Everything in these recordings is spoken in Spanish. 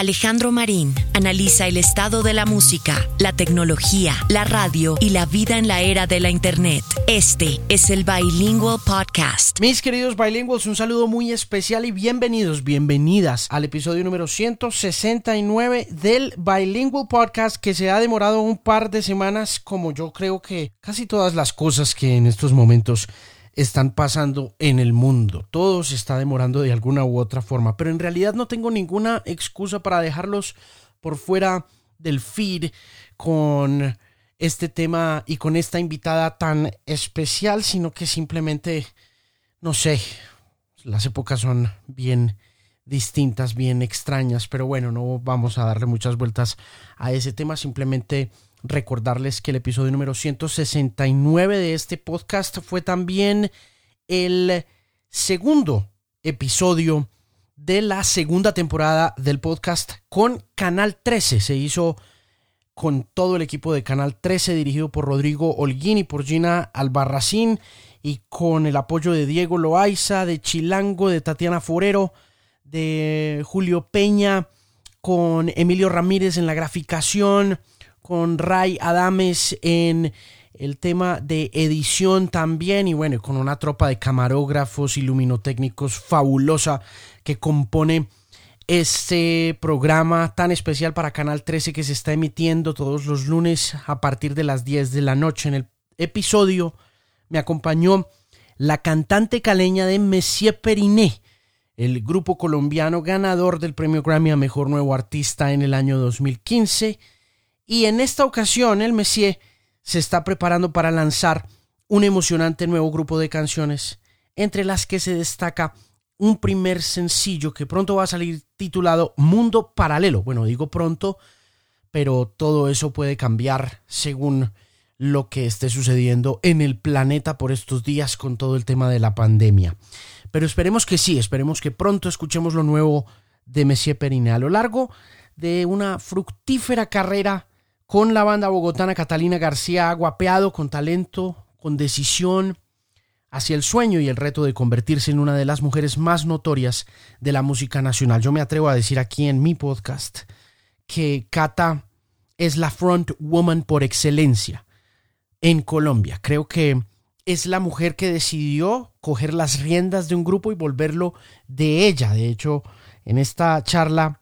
Alejandro Marín analiza el estado de la música, la tecnología, la radio y la vida en la era de la Internet. Este es el Bilingual Podcast. Mis queridos bilinguals, un saludo muy especial y bienvenidos, bienvenidas al episodio número 169 del Bilingual Podcast que se ha demorado un par de semanas como yo creo que casi todas las cosas que en estos momentos están pasando en el mundo. Todo se está demorando de alguna u otra forma, pero en realidad no tengo ninguna excusa para dejarlos por fuera del feed con este tema y con esta invitada tan especial, sino que simplemente, no sé, las épocas son bien distintas, bien extrañas, pero bueno, no vamos a darle muchas vueltas a ese tema, simplemente recordarles que el episodio número 169 de este podcast fue también el segundo episodio de la segunda temporada del podcast con Canal 13. Se hizo con todo el equipo de Canal 13 dirigido por Rodrigo Holguín y por Gina Albarracín y con el apoyo de Diego Loaiza, de Chilango, de Tatiana Forero, de Julio Peña, con Emilio Ramírez en la graficación, con Ray Adames en el tema de edición también y bueno, con una tropa de camarógrafos y luminotécnicos fabulosa que compone este programa tan especial para Canal 13 que se está emitiendo todos los lunes a partir de las 10 de la noche. En el episodio me acompañó la cantante caleña de Monsieur Periné, el grupo colombiano ganador del premio Grammy a Mejor Nuevo Artista en el año 2015 y en esta ocasión el Messier se está preparando para lanzar un emocionante nuevo grupo de canciones, entre las que se destaca un primer sencillo que pronto va a salir titulado Mundo Paralelo. Bueno, digo pronto, pero todo eso puede cambiar según lo que esté sucediendo en el planeta por estos días con todo el tema de la pandemia. Pero esperemos que sí, esperemos que pronto escuchemos lo nuevo de Messier Perine. A lo largo de una fructífera carrera con la banda bogotana Catalina García ha guapeado con talento, con decisión, hacia el sueño y el reto de convertirse en una de las mujeres más notorias de la música nacional. Yo me atrevo a decir aquí en mi podcast que Cata es la front woman por excelencia en Colombia. Creo que es la mujer que decidió coger las riendas de un grupo y volverlo de ella. De hecho, en esta charla,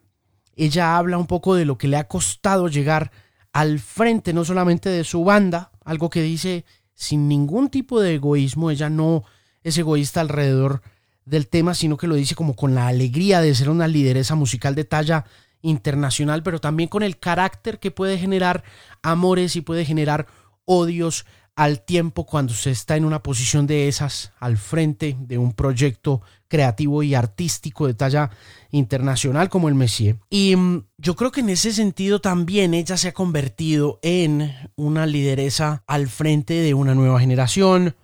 ella habla un poco de lo que le ha costado llegar al frente no solamente de su banda, algo que dice sin ningún tipo de egoísmo, ella no es egoísta alrededor del tema, sino que lo dice como con la alegría de ser una lideresa musical de talla internacional, pero también con el carácter que puede generar amores y puede generar odios al tiempo cuando se está en una posición de esas al frente de un proyecto creativo y artístico de talla internacional como el Messier. Y mm, yo creo que en ese sentido también ella se ha convertido en una lideresa al frente de una nueva generación,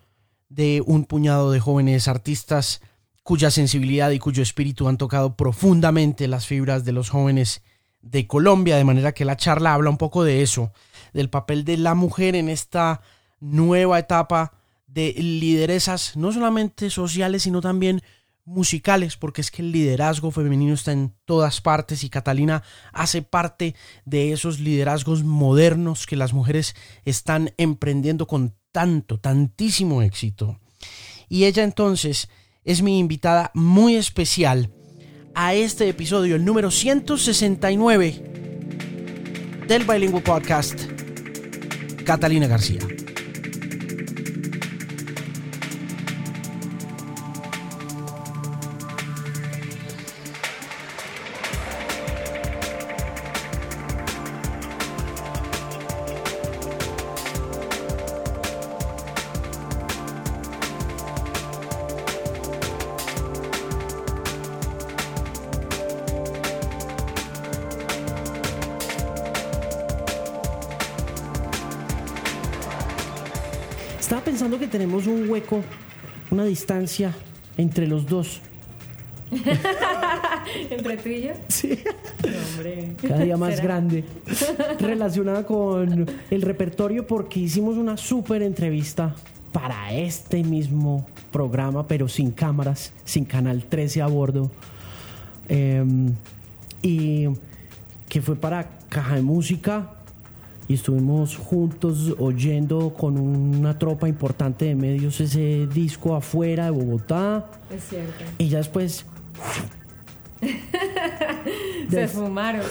de un puñado de jóvenes artistas cuya sensibilidad y cuyo espíritu han tocado profundamente las fibras de los jóvenes de Colombia, de manera que la charla habla un poco de eso, del papel de la mujer en esta nueva etapa de lideresas, no solamente sociales, sino también musicales, porque es que el liderazgo femenino está en todas partes y Catalina hace parte de esos liderazgos modernos que las mujeres están emprendiendo con tanto, tantísimo éxito. Y ella entonces es mi invitada muy especial a este episodio, el número 169 del Bilingual Podcast, Catalina García. Distancia entre los dos. ¿Entre tú y yo? Sí. hombre. Cada día más ¿Será? grande. Relacionada con el repertorio porque hicimos una súper entrevista para este mismo programa, pero sin cámaras, sin Canal 13 a bordo. Eh, y que fue para Caja de Música y estuvimos juntos oyendo con una tropa importante de medios ese disco afuera de Bogotá. Es cierto. Y ya después Se Des- fumaron.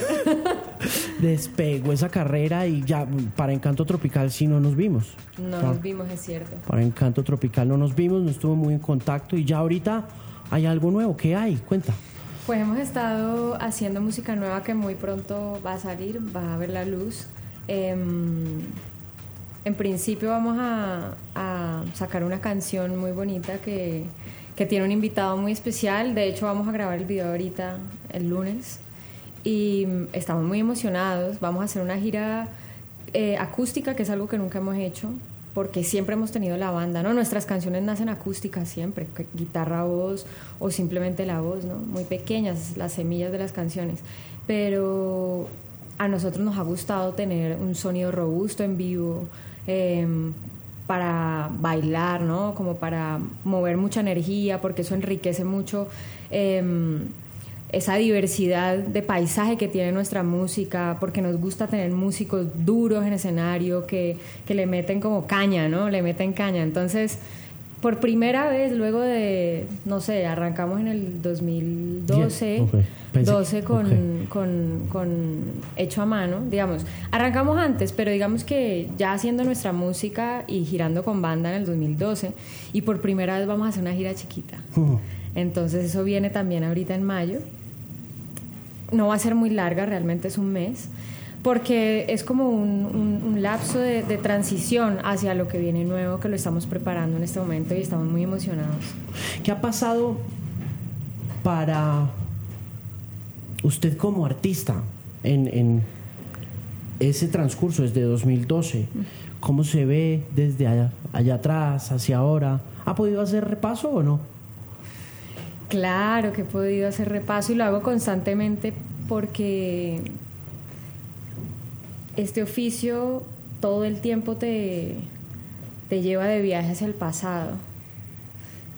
despegó esa carrera y ya para Encanto Tropical sí no nos vimos. No Pa- nos vimos, es cierto. Para Encanto Tropical no nos vimos, no estuvo muy en contacto y ya ahorita hay algo nuevo. ¿Qué hay? Cuenta. Pues hemos estado haciendo música nueva que muy pronto va a salir, va a ver la luz. Em, en principio vamos a, sacar una canción muy bonita que, que tiene un invitado muy especial. De hecho, vamos a grabar el video ahorita, el lunes. Y estamos muy emocionados. Vamos a hacer una gira eh, acústica, que es algo que nunca hemos hecho, porque siempre hemos tenido la banda, ¿no? Nuestras canciones nacen acústicas siempre, guitarra, voz o simplemente la voz, ¿no? Muy pequeñas, las semillas de las canciones. Pero a nosotros nos ha gustado tener un sonido robusto en vivo, em, para bailar, ¿no? Como para mover mucha energía, porque eso enriquece mucho em, esa diversidad de paisaje que tiene nuestra música, porque nos gusta tener músicos duros en escenario que, que le meten como caña, ¿no? Le meten caña. Entonces, por primera vez, luego de, no sé, arrancamos en el 2012, Bien, ok. Pensé- 12 con, con, con hecho a mano, digamos. Arrancamos antes, pero digamos que ya haciendo nuestra música y girando con banda en el 2012, y por primera vez vamos a hacer una gira chiquita. Entonces eso viene también ahorita en mayo. No va a ser muy larga, realmente es un mes, porque es como un, un- un lapso de, de transición hacia lo que viene nuevo, que lo estamos preparando en este momento y estamos muy emocionados. ¿Qué ha pasado para usted como artista en, en ese transcurso desde 2012? ¿Cómo se ve desde allá, allá atrás hacia ahora? ¿Ha podido hacer repaso o no? Claro que he podido hacer repaso y lo hago constantemente porque este oficio todo el tiempo te, te lleva de viaje hacia el pasado.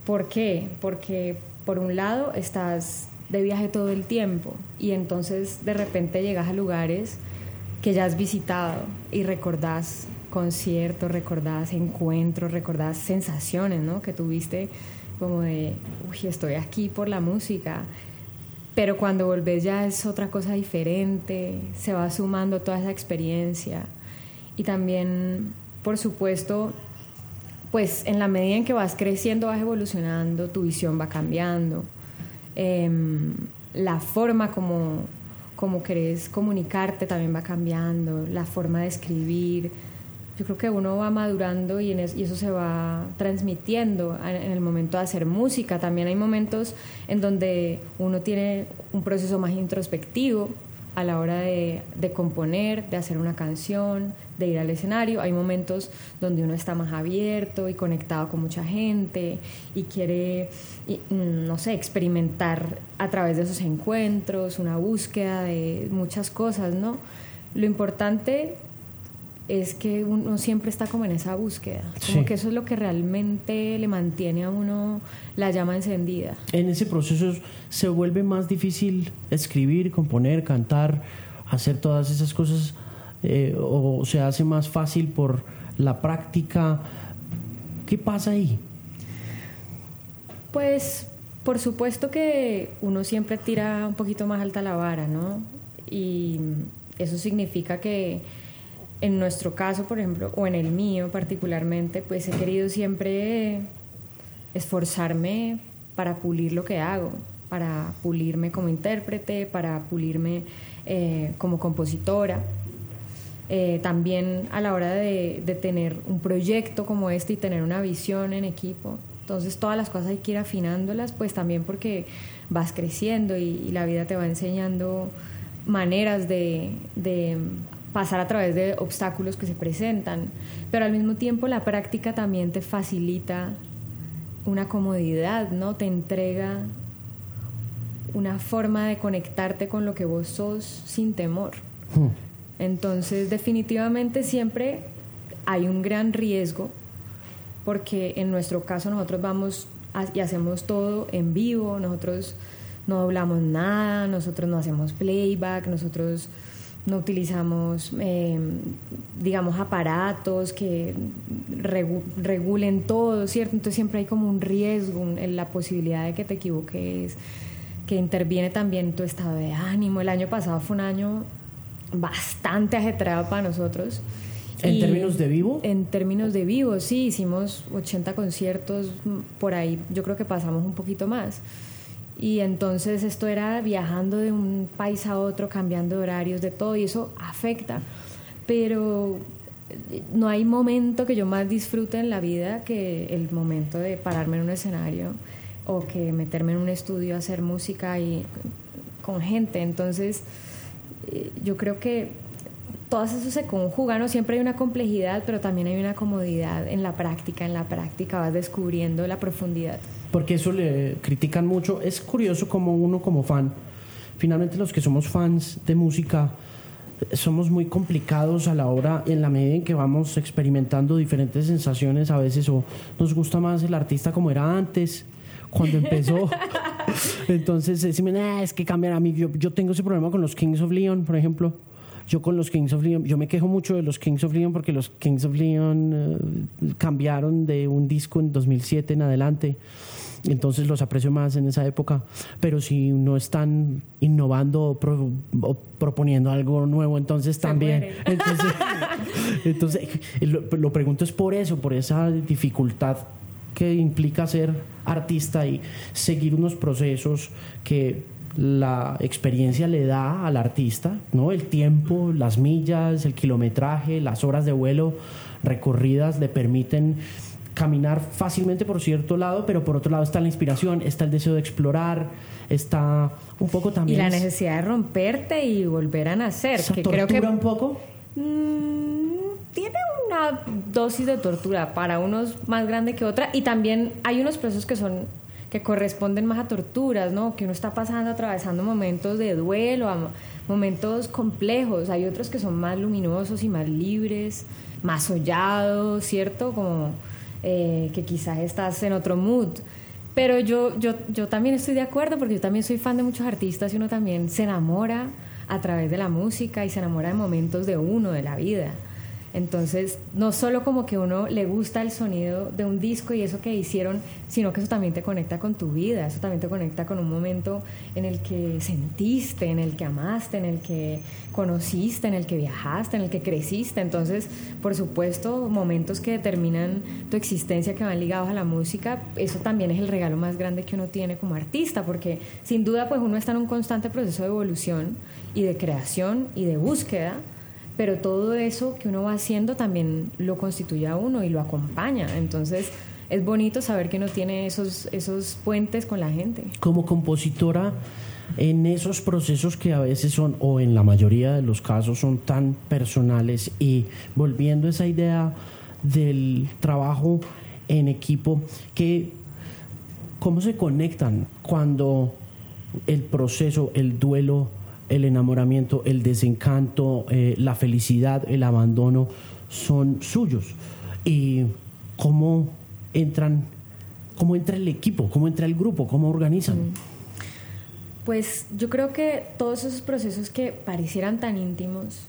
¿Por qué? Porque por un lado estás de viaje todo el tiempo y entonces de repente llegas a lugares que ya has visitado y recordás conciertos, recordás encuentros, recordás sensaciones ¿no? que tuviste como de, uy, estoy aquí por la música. Pero cuando volvés ya es otra cosa diferente, se va sumando toda esa experiencia. Y también, por supuesto, pues en la medida en que vas creciendo, vas evolucionando, tu visión va cambiando, em, la forma como, como querés comunicarte también va cambiando, la forma de escribir. Yo creo que uno va madurando y, en es- y eso se va transmitiendo en, el momento de hacer música. También hay momentos en donde uno tiene un proceso más introspectivo a la hora de, de componer, de hacer una canción, de ir al escenario. Hay momentos donde uno está más abierto y conectado con mucha gente y quiere, mm, no sé, experimentar a través de esos encuentros, una búsqueda de muchas cosas, ¿no? Lo importante es que uno siempre está como en esa búsqueda, como Sí. que eso es lo que realmente le mantiene a uno la llama encendida. En ese proceso se vuelve más difícil escribir, componer, cantar, hacer todas esas cosas eh, o se hace más fácil por la práctica. ¿Qué pasa ahí? Pues por supuesto que uno siempre tira un poquito más alta la vara, ¿no? Y eso significa que en nuestro caso, por ejemplo, o en el mío particularmente, pues he querido siempre esforzarme para pulir lo que hago, para pulirme como intérprete, para pulirme eh, como compositora. Eh, también a la hora de, tener un proyecto como este y tener una visión en equipo. Entonces todas las cosas hay que ir afinándolas, pues también porque vas creciendo y, la vida te va enseñando maneras de pasar a través de obstáculos que se presentan. Pero al mismo tiempo la práctica también te facilita una comodidad, ¿no? Te entrega una forma de conectarte con lo que vos sos sin temor. Entonces, definitivamente siempre hay un gran riesgo porque en nuestro caso nosotros vamos a- y hacemos todo en vivo, nosotros no doblamos nada, nosotros no hacemos playback, nosotros no utilizamos, eh, digamos, aparatos que regulen todo, ¿cierto? Entonces siempre hay como un riesgo, en la posibilidad de que te equivoques, que interviene también tu estado de ánimo. El año pasado fue un año bastante ajetreado para nosotros. ¿En términos de vivo? En términos de vivo, sí, hicimos 80 conciertos por ahí, yo creo que pasamos un poquito más. Y entonces esto era viajando de un país a otro, cambiando horarios, de todo, y eso afecta. Pero no hay momento que yo más disfrute en la vida que el momento de pararme en un escenario o que meterme en un estudio a hacer música y con gente. Entonces, eh, yo creo que todo eso se conjuga, ¿no? Siempre hay una complejidad, pero también hay una comodidad en la práctica. En la práctica vas descubriendo la profundidad. Porque eso le critican mucho. Es curioso como uno como fan, finalmente los que somos fans de música, somos muy complicados a la hora, en la medida en que vamos experimentando diferentes sensaciones a veces, o nos gusta más el artista como era antes, cuando empezó. Entonces, decimos, es que cambiar a mí. Yo, yo tengo ese problema con los Kings of Leon, por ejemplo yo con los Kings of Leon, yo me quejo mucho de los Kings of Leon porque los Kings of Leon eh, cambiaron de un disco en 2007 en adelante. Entonces los aprecio más en esa época. Pero si no están innovando o, proponiendo algo nuevo, entonces también. Entonces, entonces lo, lo pregunto es por eso, por esa dificultad que implica ser artista y seguir unos procesos que la experiencia le da al artista, ¿no? El tiempo, las millas, el kilometraje, las horas de vuelo recorridas le permiten caminar fácilmente por cierto lado, pero por otro lado está la inspiración, está el deseo de explorar, está un poco también... Y la necesidad de romperte y volver a nacer. que creo que un poco? Mm, tiene una dosis de tortura para unos más grande que otra y también hay unos procesos que son que corresponden más a torturas, ¿no? Que uno está pasando, atravesando momentos de duelo, momentos complejos. Hay otros que son más luminosos y más libres, más sollados, ¿cierto? Como eh, que quizás estás en otro mood. Pero yo, yo, yo también estoy de acuerdo porque yo también soy fan de muchos artistas y uno también se enamora a través de la música y se enamora de momentos de uno, de la vida. Entonces, no solo como que uno le gusta el sonido de un disco y eso que hicieron, sino que eso también te conecta con tu vida, eso también te conecta con un momento en el que sentiste, en el que amaste, en el que conociste, en el que viajaste, en el que creciste. Entonces, por supuesto, momentos que determinan tu existencia, que van ligados a la música, eso también es el regalo más grande que uno tiene como artista, porque sin duda pues uno está en un constante proceso de evolución y de creación y de búsqueda pero todo eso que uno va haciendo también lo constituye a uno y lo acompaña. Entonces es bonito saber que uno tiene esos, esos puentes con la gente. Como compositora, en esos procesos que a veces son, o en la mayoría de los casos, son tan personales y volviendo a esa idea del trabajo en equipo, que cómo se conectan cuando el proceso, el duelo, el enamoramiento, el desencanto, eh, la felicidad, el abandono son suyos. Y cómo entran, cómo entra el equipo, cómo entra el grupo, cómo organizan. Mm. Pues yo creo que todos esos procesos que parecieran tan íntimos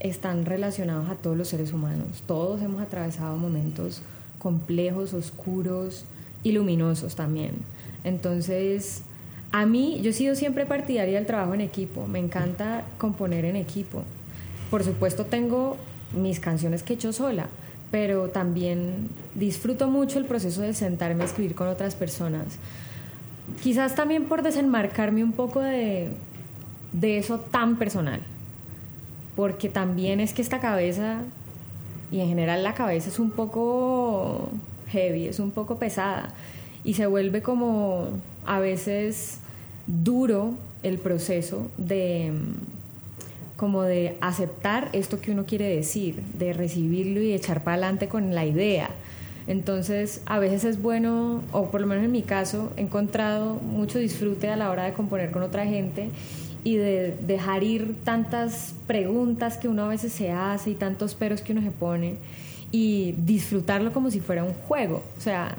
están relacionados a todos los seres humanos. Todos hemos atravesado momentos complejos, oscuros y luminosos también. Entonces, a mí, yo he sido siempre partidaria del trabajo en equipo, me encanta componer en equipo. Por supuesto tengo mis canciones que he hecho sola, pero también disfruto mucho el proceso de sentarme a escribir con otras personas. Quizás también por desenmarcarme un poco de, de eso tan personal, porque también es que esta cabeza, y en general la cabeza es un poco heavy, es un poco pesada, y se vuelve como a veces duro el proceso de como de aceptar esto que uno quiere decir, de recibirlo y echar para adelante con la idea. Entonces, a veces es bueno, o por lo menos en mi caso, he encontrado mucho disfrute a la hora de componer con otra gente y de dejar ir tantas preguntas que uno a veces se hace y tantos peros que uno se pone y disfrutarlo como si fuera un juego. O sea,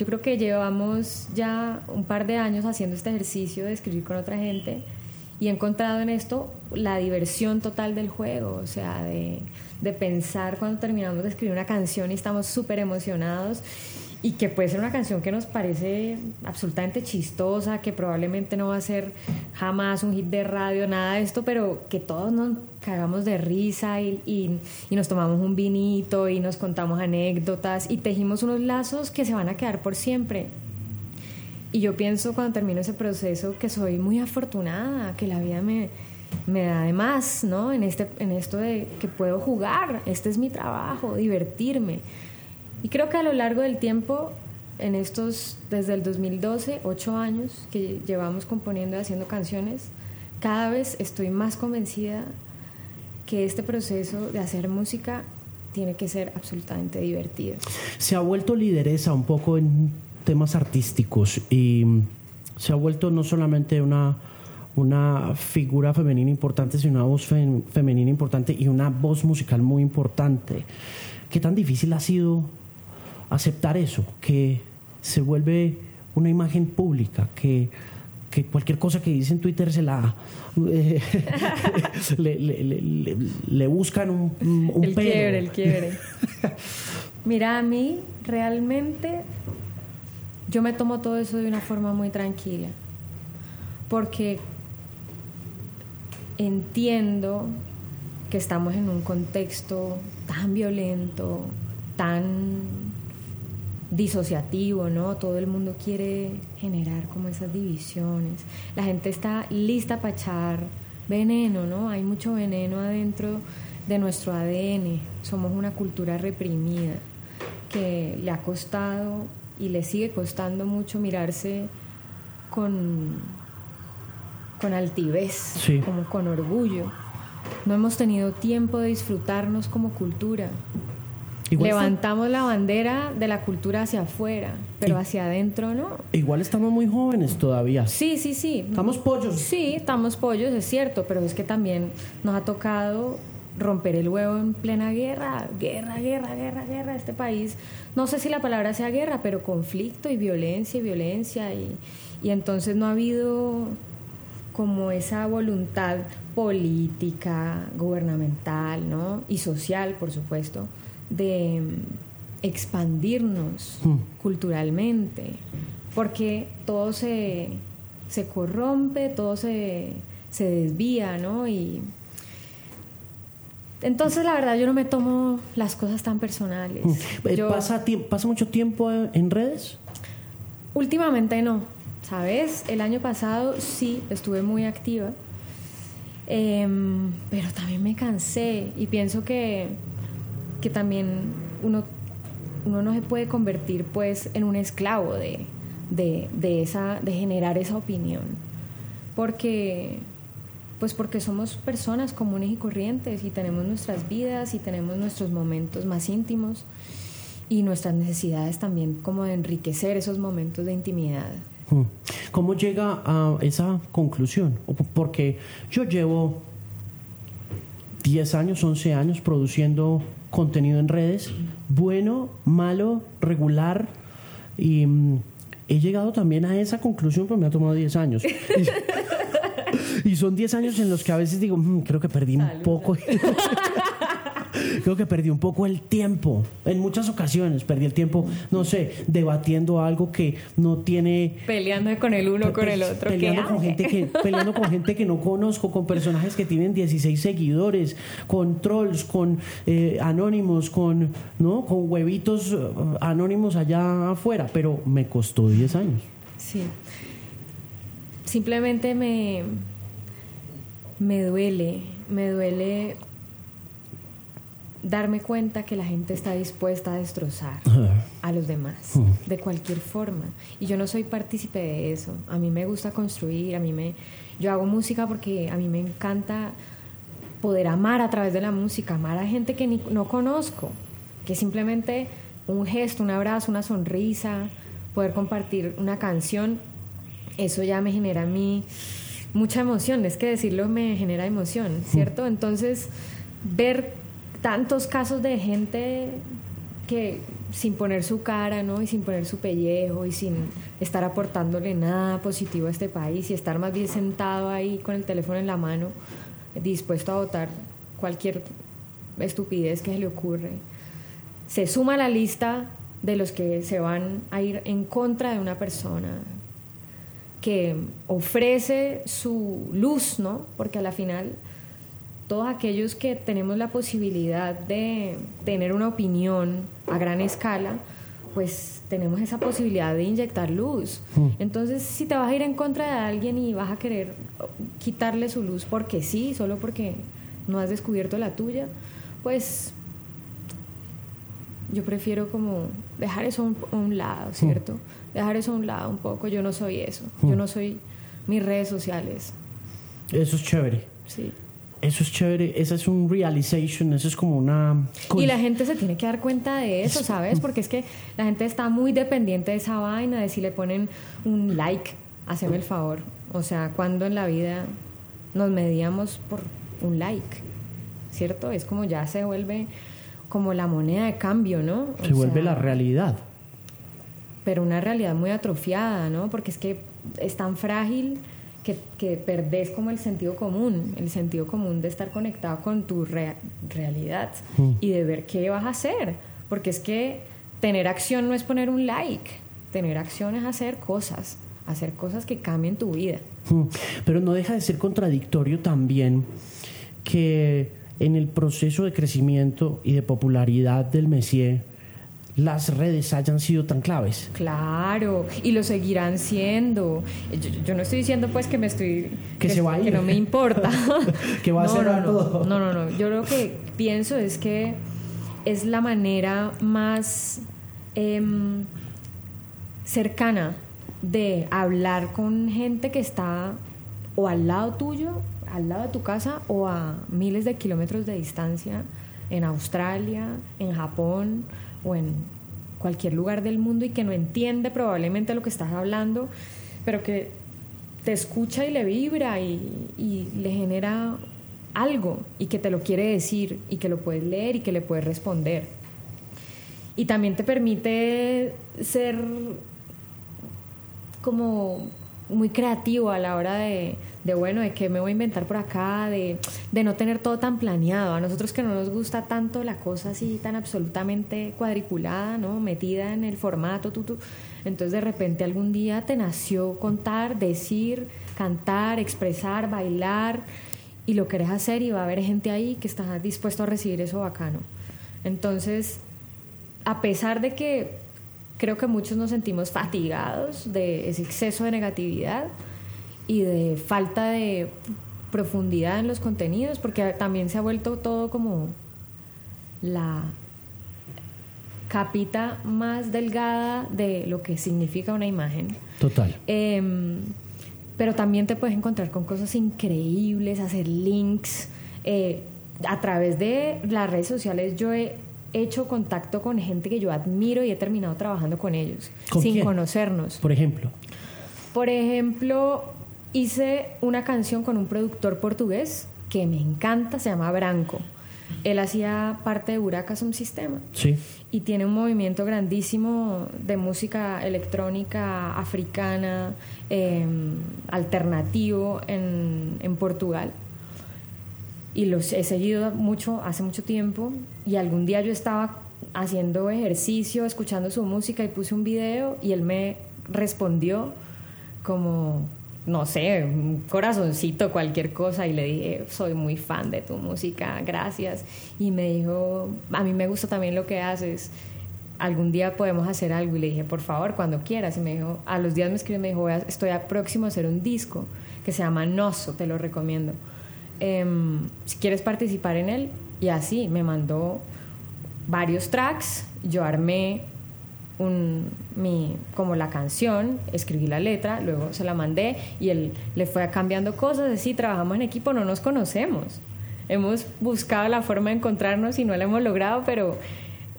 Yo creo que llevamos ya un par de años haciendo este ejercicio de escribir con otra gente y he encontrado en esto la diversión total del juego, o sea, de, de pensar cuando terminamos de escribir una canción y estamos súper emocionados y que puede ser una canción que nos parece absolutamente chistosa, que probablemente no va a ser jamás un hit de radio, nada de esto, pero que todos nos cagamos de risa y, y, nos tomamos un vinito y nos contamos anécdotas y tejimos unos lazos que se van a quedar por siempre. Y yo pienso cuando termino ese proceso que soy muy afortunada, que la vida me, me da de más, ¿no? En, este, en esto de que puedo jugar, este es mi trabajo, divertirme y creo que a lo largo del tiempo, en estos, desde el 2012, ocho años que llevamos componiendo y haciendo canciones, cada vez estoy más convencida que este proceso de hacer música tiene que ser absolutamente divertido. Se ha vuelto lideresa un poco en temas artísticos y se ha vuelto no solamente una, una figura femenina importante, sino una voz femenina importante y una voz musical muy importante. ¿Qué tan difícil ha sido aceptar eso, que se vuelve una imagen pública, que, que cualquier cosa que dice en Twitter se la eh, le, buscan un, un el quiebre, el quiebre. Mira, a mí realmente yo me tomo todo eso de una forma muy tranquila, porque entiendo que estamos en un contexto tan violento, tan disociativo, ¿no? Todo el mundo quiere generar como esas divisiones. La gente está lista para echar veneno, ¿no? Hay mucho veneno adentro de nuestro ADN. Somos una cultura reprimida que le ha costado y le sigue costando mucho mirarse con, con altivez, como con orgullo. No hemos tenido tiempo de disfrutarnos como cultura. Levantamos la bandera de la cultura hacia afuera, pero hacia adentro no. Igual estamos muy jóvenes todavía. Sí, sí, sí. Estamos pollos. Sí, estamos pollos, es cierto, pero es que también nos ha tocado romper el huevo en plena guerra, guerra, guerra, guerra, guerra. Este país, no sé si la palabra sea guerra, pero conflicto y violencia y violencia. Y, y entonces no ha habido como esa voluntad política, gubernamental, ¿no? Y social, por supuesto, de expandirnos hmm. culturalmente, porque todo se, se corrompe, todo se, se, desvía, ¿no? Y entonces la verdad yo no me tomo las cosas tan personales. Hmm. Eh, ¿Pasa, ¿Pasa mucho tiempo en redes? Últimamente no, ¿sabes? El año pasado sí estuve muy activa, em, pero también me cansé y pienso que que también uno, uno no se puede convertir pues en un esclavo de, de, esa, de generar esa opinión. Porque, pues porque somos personas comunes y corrientes y tenemos nuestras vidas y tenemos nuestros momentos más íntimos y nuestras necesidades también como de enriquecer esos momentos de intimidad. Hmm. ¿Cómo llega a esa conclusión? Porque yo llevo 10 años, 11 años produciendo contenido en redes, bueno, malo, regular, y mm, he llegado también a esa conclusión, pero me ha tomado 10 años. y, son 10 años en los que a veces digo, mm, creo que perdí un poco. creo que perdí un poco el tiempo. En muchas ocasiones perdí el tiempo, no sé, debatiendo algo que no tiene. Peleando con el uno, con el otro. Peleando, con gente, que, peleando con gente que no conozco, con personajes que tienen 16 seguidores, con trolls, con eh, anónimos, con, ¿no? con huevitos eh, anónimos allá afuera. Pero me costó 10 años. Sí. Simplemente me, me duele, me duele darme cuenta que la gente está dispuesta a destrozar a los demás de cualquier forma. Y yo no soy partícipe de eso. A mí me gusta construir a mí me yo hago música porque a mí me encanta poder amar a través de la música amar a gente que no conozco que simplemente un gesto un abrazo una sonrisa poder compartir una canción eso ya me genera a mí mucha emoción. Es que decirlo me genera emoción cierto entonces ver tantos casos de gente que, sin poner su cara, ¿no? Y sin poner su pellejo y sin estar aportándole nada positivo a este país y estar más bien sentado ahí con el teléfono en la mano, dispuesto a votar cualquier estupidez que se le ocurre. Se suma a la lista de los que se van a ir en contra de una persona que ofrece su luz, ¿no? Porque a la final todos aquellos que tenemos la posibilidad de tener una opinión a gran escala, pues tenemos esa posibilidad de inyectar luz. Mm. Entonces, si te vas a ir en contra de alguien y vas a querer quitarle su luz porque sí, solo porque no has descubierto la tuya, pues yo prefiero como dejar eso a un, lado, ¿cierto? Mm. Dejar eso a un lado un poco. Yo no soy eso. Yo mm. no soy mis redes sociales. Eso es chévere. Sí. Eso es chévere, eso es un realization, eso es como una... Y la gente se tiene que dar cuenta de eso, ¿sabes? Porque es que la gente está muy dependiente de esa vaina, de si le ponen un like, haceme el favor. O sea, cuando en la vida nos medíamos por un like, ¿cierto? Es como ya se vuelve como la moneda de cambio, ¿no? se vuelve la realidad. Pero una realidad muy atrofiada, ¿no? Porque es que es tan frágil que, que perdés como el sentido común, el sentido común de estar conectado con tu realidad mm. y de ver qué vas a hacer. Porque es que tener acción no es poner un like, tener acción es hacer cosas, hacer cosas que cambien tu vida. Mm. Pero no deja de ser contradictorio también que en el proceso de crecimiento y de popularidad del Messier, las redes hayan sido tan claves. Claro, y lo seguirán siendo. Yo, no estoy diciendo pues que me estoy... Que, se va a ir. Que no me importa. que va a ser no, todo. No, no, no. Yo lo que pienso es que es la manera más em, cercana de hablar con gente que está o al lado tuyo, al lado de tu casa, o a miles de kilómetros de distancia, en Australia, en Japón, o en cualquier lugar del mundo y que no entiende probablemente lo que estás hablando, pero que te escucha y le vibra y, le genera algo y que te lo quiere decir y que lo puedes leer y que le puedes responder. Y también te permite ser como muy creativo a la hora de, bueno, de qué me voy a inventar por acá, de, no tener todo tan planeado. A nosotros que no nos gusta tanto la cosa así tan absolutamente cuadriculada, ¿no? Metida en el formato. Entonces de repente algún día te nació contar, decir, cantar, expresar, bailar y lo querés hacer y va a haber gente ahí que está dispuesto a recibir eso bacano. Entonces, a pesar de que creo que muchos nos sentimos fatigados de ese exceso de negatividad, y de falta de profundidad en los contenidos, porque también se ha vuelto todo como la capita más delgada de lo que significa una imagen. Total. Em, pero también te puedes encontrar con cosas increíbles, hacer links. Eh, a través de las redes sociales yo he hecho contacto con gente que yo admiro y he terminado trabajando con ellos, sin conocernos. Por ejemplo. Por ejemplo, hice una canción con un productor portugués que me encanta, se llama Branco. Él hacía parte de Buracas un sistema. Sí. Y tiene un movimiento grandísimo de música electrónica africana, em, alternativo en, en, Portugal. Y los he seguido mucho, hace mucho tiempo. Y algún día yo estaba haciendo ejercicio, escuchando su música y puse un video y él me respondió como no sé, un corazoncito, cualquier cosa, y le dije, soy muy fan de tu música, gracias. Y me dijo, a mí me gusta también lo que haces, algún día podemos hacer algo. Y le dije, por favor, cuando quieras. Y me dijo, a los días me escribió me dijo, estoy próximo a hacer un disco que se llama Noso, te lo recomiendo. Em, si quieres participar en él, y así me mandó varios tracks, yo armé un, mi, como la canción, escribí la letra, luego se la mandé y él le fue cambiando cosas, así trabajamos en equipo, no nos conocemos. Hemos buscado la forma de encontrarnos y no la hemos logrado, pero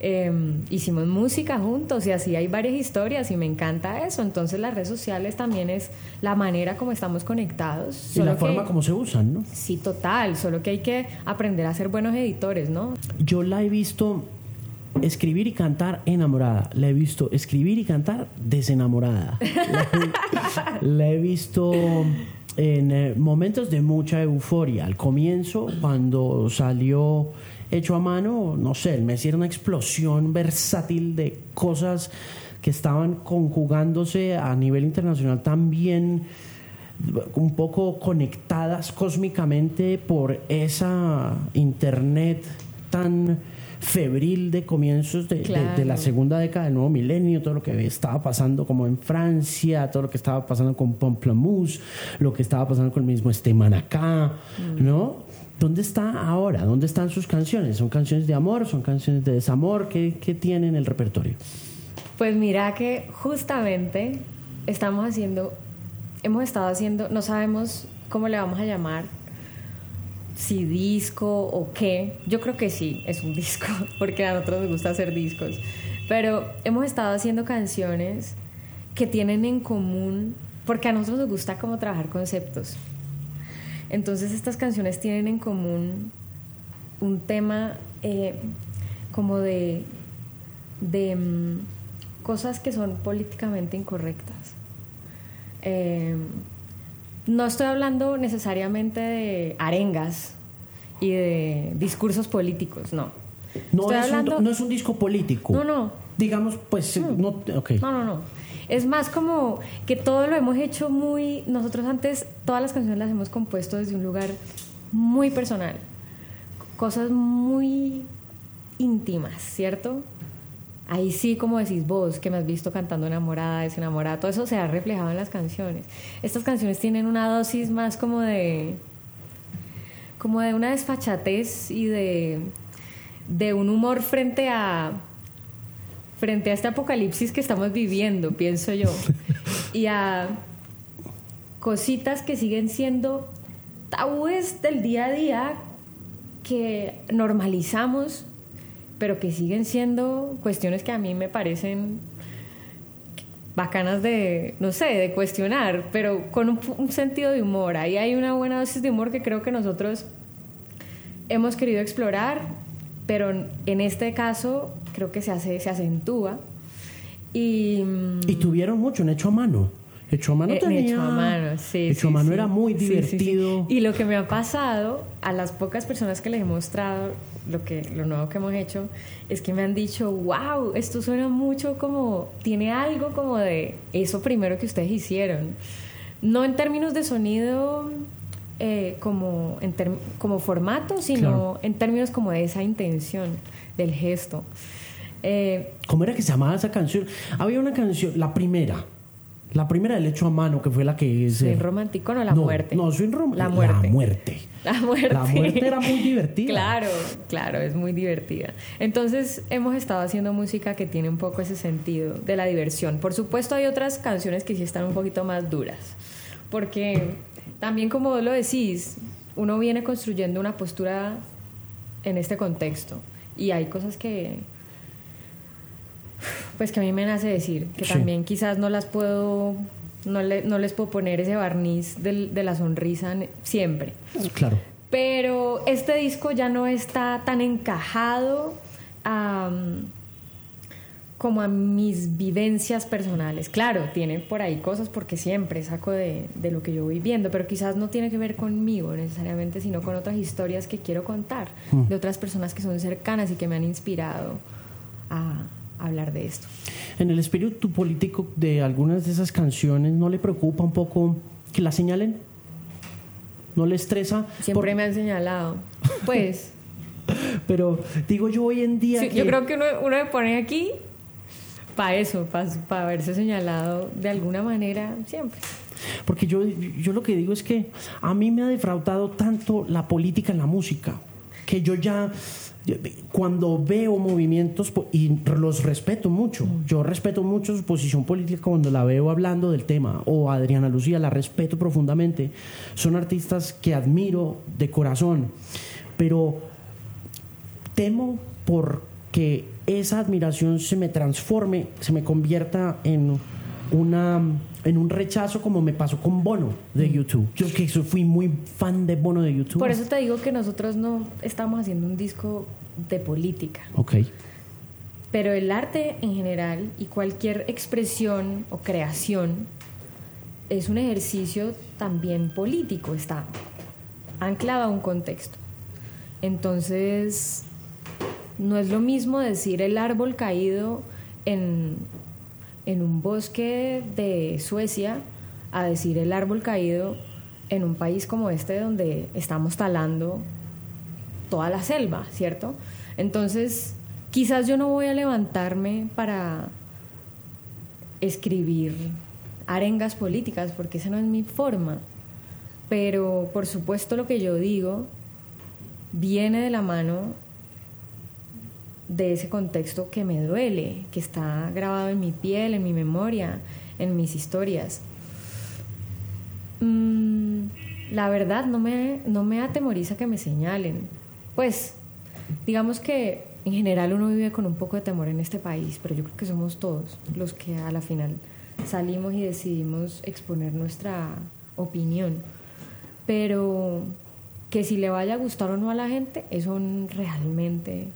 em, hicimos música juntos y así hay varias historias y me encanta eso. Entonces las redes sociales también es la manera como estamos conectados. Y la forma como se usan, ¿no? Sí, total, solo que hay que aprender a ser buenos editores, ¿no? Yo la he visto escribir y cantar enamorada. La he visto escribir y cantar desenamorada. La he, visto en eh, momentos de mucha euforia. Al comienzo, cuando salió hecho a mano, no sé, me hicieron una explosión versátil de cosas que estaban conjugándose a nivel internacional también un poco conectadas cósmicamente por esa internet tan febril de comienzos de, la segunda década del nuevo milenio, todo lo que estaba pasando como en Francia, todo lo que estaba pasando con Pomplamoose, lo que estaba pasando con el mismo Esteban acá, mm. ¿no? ¿Dónde está ahora? ¿Dónde están sus canciones? ¿Son canciones de amor? ¿Son canciones de desamor? ¿Qué, qué tienen en el repertorio? Pues mira que justamente estamos haciendo, hemos estado haciendo, no sabemos cómo le vamos a llamar, si disco o qué. Yo creo que sí, es un disco, porque a nosotros nos gusta hacer discos. Pero hemos estado haciendo canciones que tienen en común, porque a nosotros nos gusta como trabajar conceptos. Entonces estas canciones tienen en común un tema eh, como de, de mm, cosas que son políticamente incorrectas. Eh, no estoy hablando necesariamente de arengas y de discursos políticos, no. No, es, un, no es un disco político. No, no. Digamos, pues, mm. no, okay. no, no, no. Es más como que todo lo hemos hecho muy. Nosotros antes, todas las canciones las hemos compuesto desde un lugar muy personal. Cosas muy íntimas, ¿cierto? ahí sí, como decís vos, que me has visto cantando enamorada, desenamorada, todo eso se ha reflejado en las canciones. Estas canciones tienen una dosis más como de como de una desfachatez y de, de un humor frente a frente a este apocalipsis que estamos viviendo, pienso yo, y a cositas que siguen siendo tabúes del día a día que normalizamos pero que siguen siendo cuestiones que a mí me parecen bacanas de, no sé, de cuestionar, pero con un, sentido de humor. Ahí hay una buena dosis de humor que creo que nosotros hemos querido explorar, pero en este caso creo que se, hace, se acentúa. Y, y tuvieron mucho, un hecho a mano. Hecho a mano eh, tenía... Hecho a mano, sí. Hecho a mano era muy divertido. Y lo que me ha pasado a las pocas personas que les he mostrado lo, que, lo nuevo que hemos hecho, es que me han dicho, wow, esto suena mucho como, tiene algo como de eso primero que ustedes hicieron. No en términos de sonido eh, como, en como formato, sino en términos como de esa intención, del gesto. Eh, ¿Cómo era que se llamaba esa canción? Había una canción, la primera, la primera del hecho a mano, que fue la que... Es, ¿Soy romántico no la muerte? No, soy romántico. La muerte. La muerte. La muerte. La muerte era muy divertida. claro, claro, es muy divertida. Entonces hemos estado haciendo música que tiene un poco ese sentido de la diversión. Por supuesto hay otras canciones que sí están un poquito más duras. Porque también como vos lo decís, uno viene construyendo una postura en este contexto. Y hay cosas que pues que a mí me nace decir, que también quizás no las puedo, no, no les puedo poner ese barniz de, la sonrisa siempre. Claro. Pero este disco ya no está tan encajado como a mis vivencias personales. Claro, tiene por ahí cosas porque siempre saco de, de, lo que yo voy viendo, pero quizás no tiene que ver conmigo necesariamente, sino con otras historias que quiero contar, mm. de otras personas que son cercanas y que me han inspirado a, hablar de esto. En el espíritu político de algunas de esas canciones, ¿no le preocupa un poco que la señalen? ¿No le estresa? Siempre me han señalado. Pues. Pero digo yo hoy en día. Yo creo que uno, uno me pone aquí para eso, para, para haberse señalado de alguna manera siempre. Porque yo, yo lo que digo es que a mí me ha defraudado tanto la política en la música, que yo ya cuando veo movimientos, y los respeto mucho, yo respeto mucho su posición política cuando la veo hablando del tema, o Adriana Lucía, la respeto profundamente, son artistas que admiro de corazón, pero temo porque esa admiración se me transforme, se me convierta en una en un rechazo como me pasó con Bono de. YouTube. Yo que fui muy fan de Bono de YouTube. Por eso te digo que nosotros no estamos haciendo un disco de política. Ok. Pero el arte en general y cualquier expresión o creación es un ejercicio también político, está anclado a un contexto. Entonces, no es lo mismo decir el árbol caído en, en un bosque de Suecia a decir el árbol caído en un país como este donde estamos talando toda la selva, ¿cierto? Entonces, quizás yo no voy a levantarme para escribir arengas políticas, porque esa no es mi forma. Pero por supuesto lo que yo digo viene de la mano de ese contexto que me duele, que está grabado en mi piel, en mi memoria, en mis historias. Mm, la verdad no me, no me atemoriza que me señalen. Pues, digamos que en general uno vive con un poco de temor en este país, pero yo creo que somos todos los que a la final salimos y decidimos exponer nuestra opinión. Pero que si le vaya a gustar o no a la gente, eso realmente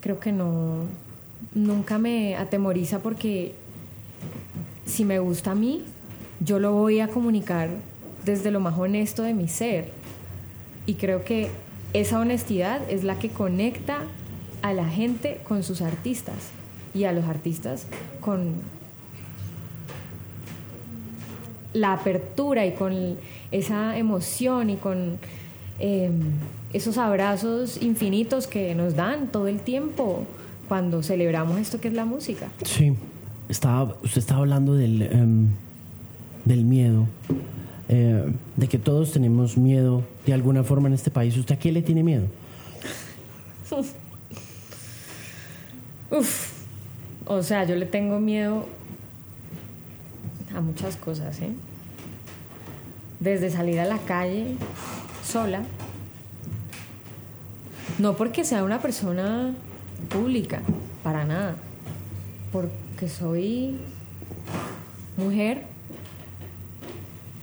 creo que no, nunca me atemoriza porque si me gusta a mí, yo lo voy a comunicar desde lo más honesto de mi ser. Y creo que esa honestidad es la que conecta a la gente con sus artistas y a los artistas con la apertura y con esa emoción y con em, esos abrazos infinitos que nos dan todo el tiempo cuando celebramos esto que es la música. Sí, estaba, usted estaba hablando del, em, del miedo, eh, de que todos tenemos miedo de alguna forma en este país. ¿Usted a qué le tiene miedo? Uf, o sea, yo le tengo miedo a muchas cosas, ¿eh? Desde salir a la calle sola, no porque sea una persona pública, para nada, porque soy mujer,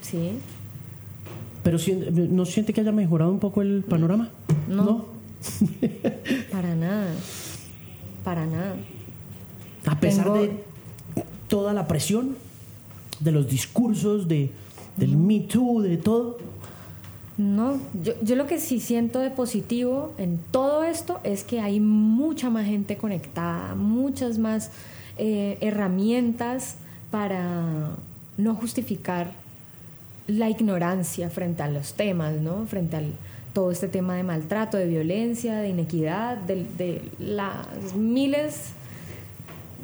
sí. Pero ¿no siente que haya mejorado un poco el panorama? No. para nada, para nada. A pesar de toda la presión de los discursos, de, del Me Too, de todo. No, yo, yo, lo que sí siento de positivo en todo esto es que hay mucha más gente conectada, muchas más eh, herramientas para no justificar la ignorancia frente a los temas, ¿no? Frente a todo este tema de maltrato, de violencia, de inequidad, de, de las miles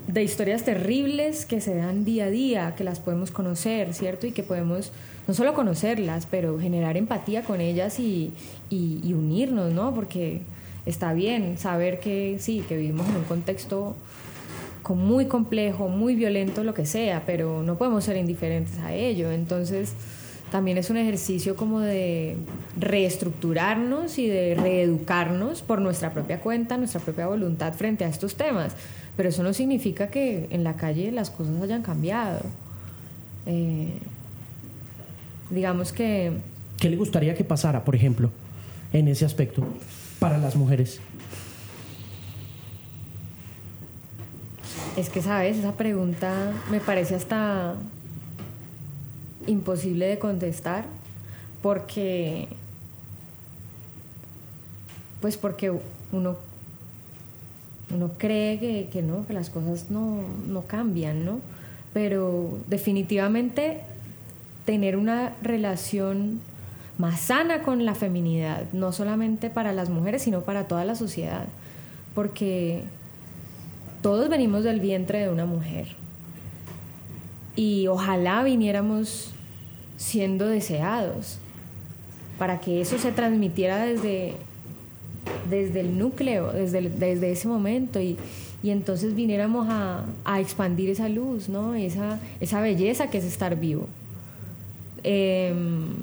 de historias terribles que se dan día a día, que las podemos conocer, ¿cierto? Y que podemos no solo conocerlas, pero generar empatía con ellas y, unirnos, ¿no? Porque está bien saber que sí, que vivimos en un contexto muy complejo, muy violento, lo que sea, pero no podemos ser indiferentes a ello. Entonces, también es un ejercicio como de reestructurarnos y de reeducarnos por nuestra propia cuenta, nuestra propia voluntad frente a estos temas. Pero eso no significa que en la calle las cosas hayan cambiado. Eh, digamos que... ¿Qué le gustaría que pasara, por ejemplo, en ese aspecto para las mujeres? Es que, ¿sabes? Esa pregunta me parece hasta imposible de contestar porque pues porque uno uno cree que, que, no que las cosas no, no cambian no pero definitivamente tener una relación más sana con la feminidad, no solamente para las mujeres, sino para toda la sociedad, porque todos venimos del vientre de una mujer y ojalá viniéramos siendo deseados para que eso se transmitiera desde, desde el núcleo, desde, desde ese momento y, y entonces viniéramos a, a, expandir esa luz, ¿no? esa, esa belleza que es estar vivo. Em,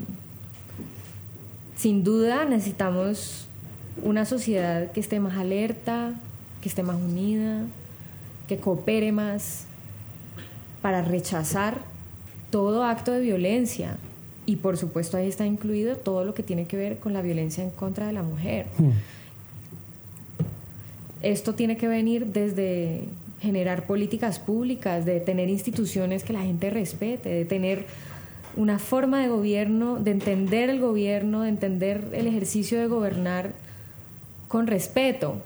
sin duda necesitamos una sociedad que esté más alerta, que esté más unida, que coopere más para rechazar todo acto de violencia. Y por supuesto ahí está incluido todo lo que tiene que ver con la violencia en contra de la mujer. Hmm. esto tiene que venir desde generar políticas públicas, de tener instituciones que la gente respete, de tener una forma de gobierno, de entender el gobierno, de entender el ejercicio de gobernar con respeto.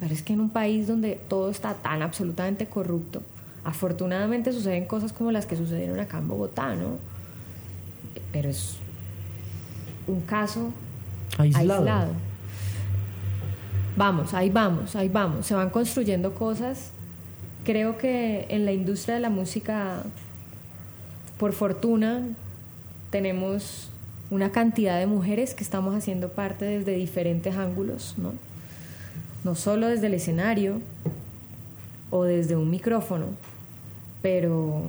Pero es que en un país donde todo está tan absolutamente corrupto, afortunadamente suceden cosas como las que sucedieron acá en Bogotá, ¿no? Pero es un caso aislado. Vamos, ahí vamos, ahí vamos. Se van construyendo cosas. Creo que en la industria de la música, por fortuna, tenemos una cantidad de mujeres que estamos haciendo parte desde diferentes ángulos, ¿no? No solo desde el escenario o desde un micrófono, pero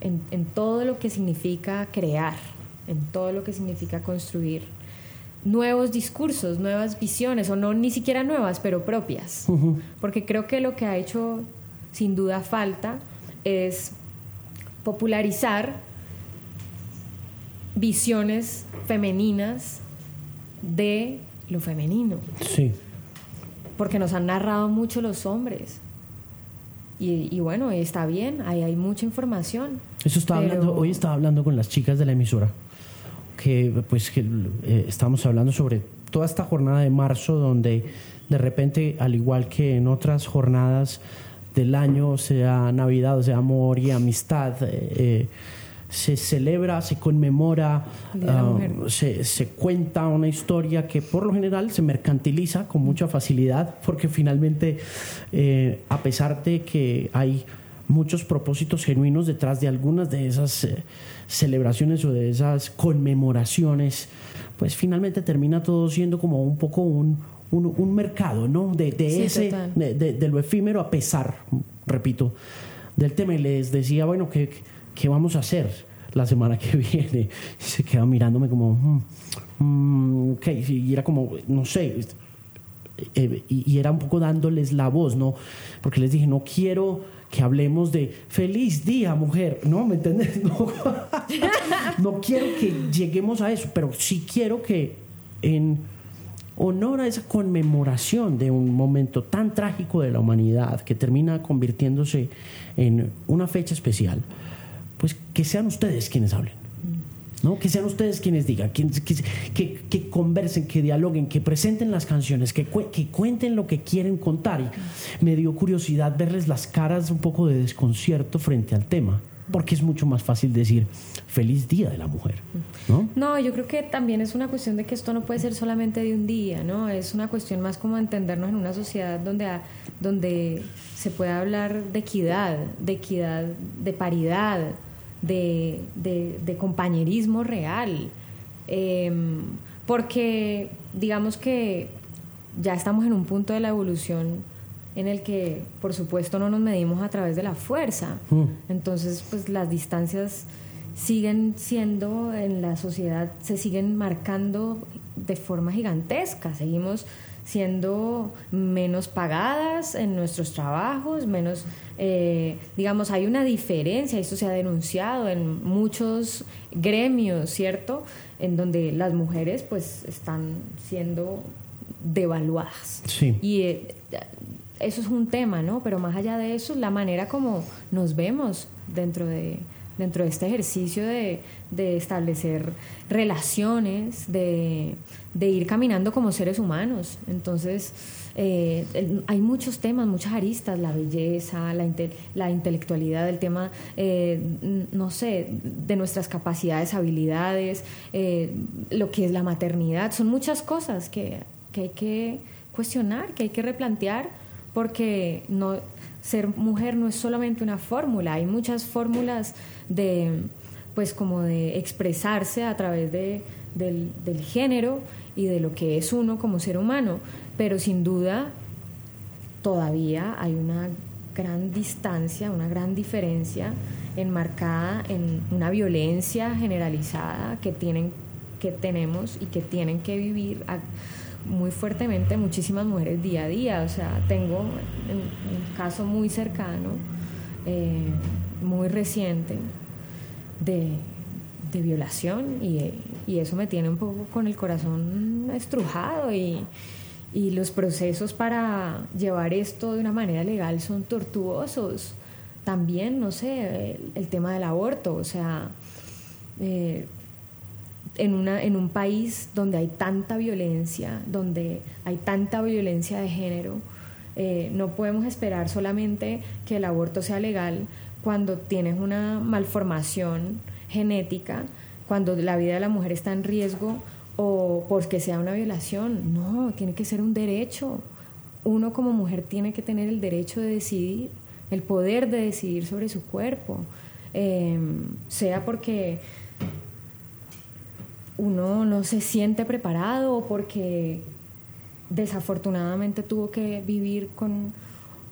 en, en todo lo que significa crear, en todo lo que significa construir nuevos discursos, nuevas visiones, o no ni siquiera nuevas, pero propias. Porque creo que lo que ha hecho sin duda falta es popularizar visiones femeninas de lo femenino. Sí. Porque nos han narrado mucho los hombres. Y, bueno, está bien, ahí hay mucha información. Eso estaba hablando, hoy estaba hablando con las chicas de la emisora que pues que eh, estamos hablando sobre toda esta jornada de marzo donde de repente al igual que en otras jornadas del año sea Navidad, o sea amor y amistad eh, eh, se celebra, se conmemora, ah, se, se, cuenta una historia que por lo general se mercantiliza con mucha facilidad, porque finalmente, a pesar de que hay muchos propósitos genuinos detrás de algunas de esas eh, celebraciones o de esas conmemoraciones, pues finalmente termina todo siendo como un poco un, un, mercado, ¿no? De, de ese, de, lo efímero a pesar, repito, del tema. Y les decía, bueno, ¿qué, qué vamos a hacer la semana que viene? Se queda mirándome como, mm, mm, ok, y era como, no sé, eh, y era un poco dándoles la voz, ¿no? Porque les dije, no quiero que hablemos de feliz día, mujer. No, ¿me entiendes? No, quiero que lleguemos a eso, pero sí quiero que en honor a esa conmemoración de un momento tan trágico de la humanidad que termina convirtiéndose en una fecha especial, pues que sean ustedes quienes hablen. ¿no? Que sean ustedes quienes digan, que, que, que, conversen, que dialoguen, que presenten las canciones, que, que cuenten lo que quieren contar. Y me dio curiosidad verles las caras un poco de desconcierto frente al tema, porque es mucho más fácil decir feliz día de la mujer. ¿no? no, yo creo que también es una cuestión de que esto no puede ser solamente de un día, ¿no? Es una cuestión más como entendernos en una sociedad donde, donde se puede hablar de equidad, de equidad, de paridad de, de, compañerismo real. Em, porque digamos que ya estamos en un punto de la evolución en el que, por supuesto, no nos medimos a través de la fuerza. Mm. Entonces, pues las distancias siguen siendo en la sociedad, se siguen marcando de forma gigantesca. Seguimos siendo menos pagadas en nuestros trabajos, menos, eh, digamos, hay una diferencia, esto se ha denunciado en muchos gremios, ¿cierto? En donde las mujeres pues están siendo devaluadas. Sí. Y eh, eso es un tema, ¿no? Pero más allá de eso, la manera como nos vemos dentro de dentro de este ejercicio de, establecer relaciones, de, ir caminando como seres humanos. Entonces, eh, hay muchos temas, muchas aristas, la belleza, la, la intelectualidad, el tema, eh, no sé, de nuestras capacidades, habilidades, eh, lo que es la maternidad, son muchas cosas que, que hay que cuestionar, que hay que replantear, porque no ser mujer no es solamente una fórmula, hay muchas fórmulas de pues como de expresarse a través de, del, del, género y de lo que es uno como ser humano, pero sin duda todavía hay una gran distancia, una gran diferencia enmarcada en una violencia generalizada que tienen que tenemos y que tienen que vivir muy fuertemente muchísimas mujeres día a día. O sea, tengo un, caso muy cercano, eh, muy reciente, de, violación y, eso me tiene un poco con el corazón estrujado y, y los procesos para llevar esto de una manera legal son tortuosos. También, no sé, el, tema del aborto, o sea, eh, en, una, en un país donde hay tanta violencia, donde hay tanta violencia de género, eh, no podemos esperar solamente que el aborto sea legal cuando tienes una malformación genética, cuando la vida de la mujer está en riesgo o porque sea una violación. No, tiene que ser un derecho. Uno como mujer tiene que tener el derecho de decidir, el poder de decidir sobre su cuerpo, em, sea porque uno no se siente preparado o porque desafortunadamente tuvo que vivir con,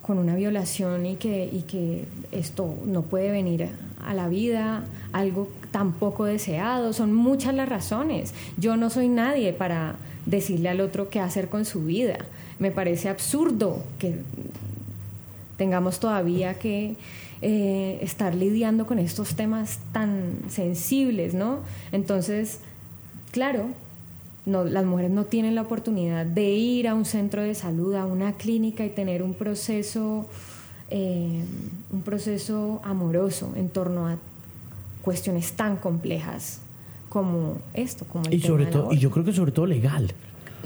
una violación y que, y que esto no puede venir a la vida, algo tan poco deseado. Son muchas las razones. Yo no soy nadie para decirle al otro qué hacer con su vida. Me parece absurdo que tengamos todavía que eh, estar lidiando con estos temas tan sensibles, ¿no? Entonces, claro, no, las mujeres no tienen la oportunidad de ir a un centro de salud, a una clínica y tener un proceso, eh, un proceso amoroso en torno a cuestiones tan complejas como esto, como el y sobre todo, y yo creo que sobre todo legal.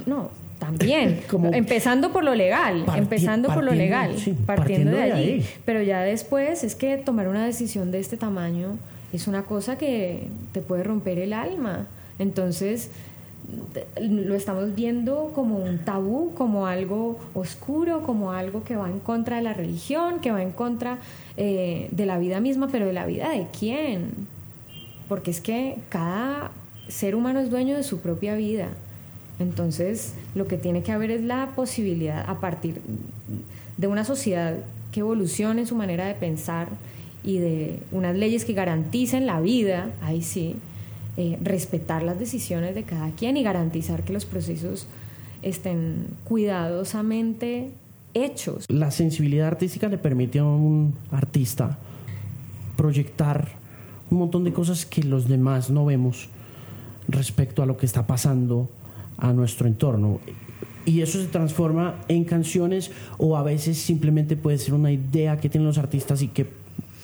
No, también, empezando por lo legal, empezando por lo legal, partiendo, de, allí. Pero ya después es que tomar una decisión de este tamaño es una cosa que te puede romper el alma. Entonces, lo estamos viendo como un tabú, como algo oscuro, como algo que va en contra de la religión, que va en contra eh, de la vida misma, pero de la vida de quién. Porque es que cada ser humano es dueño de su propia vida. Entonces, lo que tiene que haber es la posibilidad, a partir de una sociedad que evolucione su manera de pensar y de unas leyes que garanticen la vida, ahí sí, eh, respetar las decisiones de cada quien y garantizar que los procesos estén cuidadosamente hechos. La sensibilidad artística le permite a un artista proyectar un montón de cosas que los demás no vemos respecto a lo que está pasando a nuestro entorno. Y eso se transforma en canciones o a veces simplemente puede ser una idea que tienen los artistas y que